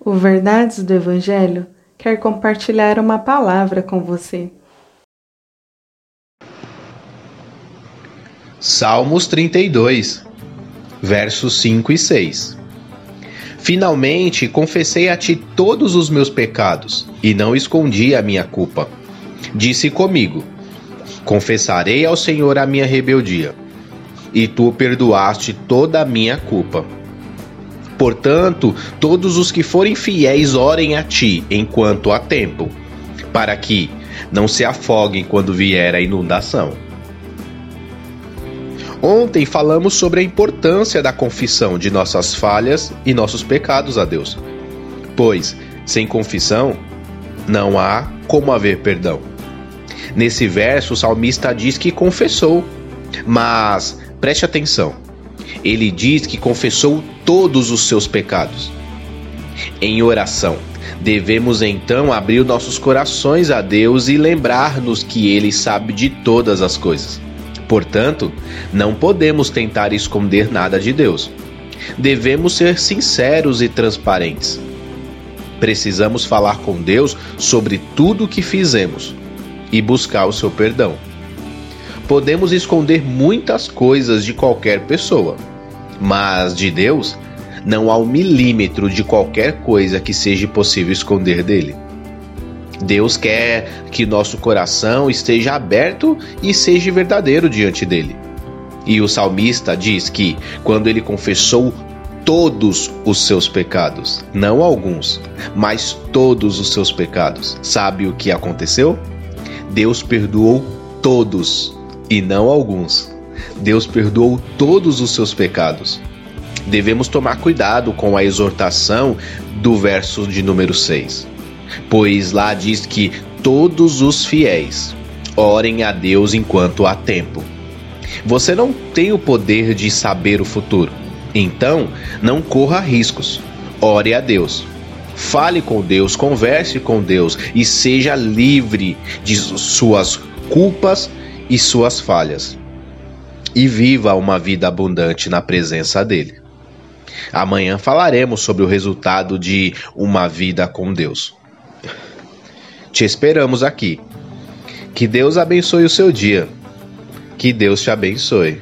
O Verdades do Evangelho quer compartilhar uma palavra com você. Salmos 32, versos 5 e 6. Finalmente confessei a ti todos os meus pecados e não escondi a minha culpa. Disse comigo: Confessarei ao Senhor a minha rebeldia, e tu perdoaste toda a minha culpa. Portanto, todos os que forem fiéis orem a ti enquanto há tempo, para que não se afoguem quando vier a inundação. Ontem falamos sobre a importância da confissão de nossas falhas e nossos pecados a Deus, pois, sem confissão, não há como haver perdão. Nesse verso, o salmista diz que confessou, mas preste atenção ele diz que confessou todos os seus pecados. Em oração, devemos então abrir nossos corações a Deus e lembrar-nos que Ele sabe de todas as coisas. Portanto, não podemos tentar esconder nada de Deus. Devemos ser sinceros e transparentes. Precisamos falar com Deus sobre tudo o que fizemos e buscar o seu perdão podemos esconder muitas coisas de qualquer pessoa, mas de Deus não há um milímetro de qualquer coisa que seja possível esconder dele. Deus quer que nosso coração esteja aberto e seja verdadeiro diante dele. E o salmista diz que, quando ele confessou todos os seus pecados, não alguns, mas todos os seus pecados, sabe o que aconteceu? Deus perdoou todos e não alguns. Deus perdoou todos os seus pecados. Devemos tomar cuidado com a exortação do verso de número 6, pois lá diz que todos os fiéis orem a Deus enquanto há tempo. Você não tem o poder de saber o futuro, então não corra riscos. Ore a Deus. Fale com Deus, converse com Deus e seja livre de suas culpas e suas falhas, e viva uma vida abundante na presença dele. Amanhã falaremos sobre o resultado de uma vida com Deus. Te esperamos aqui. Que Deus abençoe o seu dia. Que Deus te abençoe.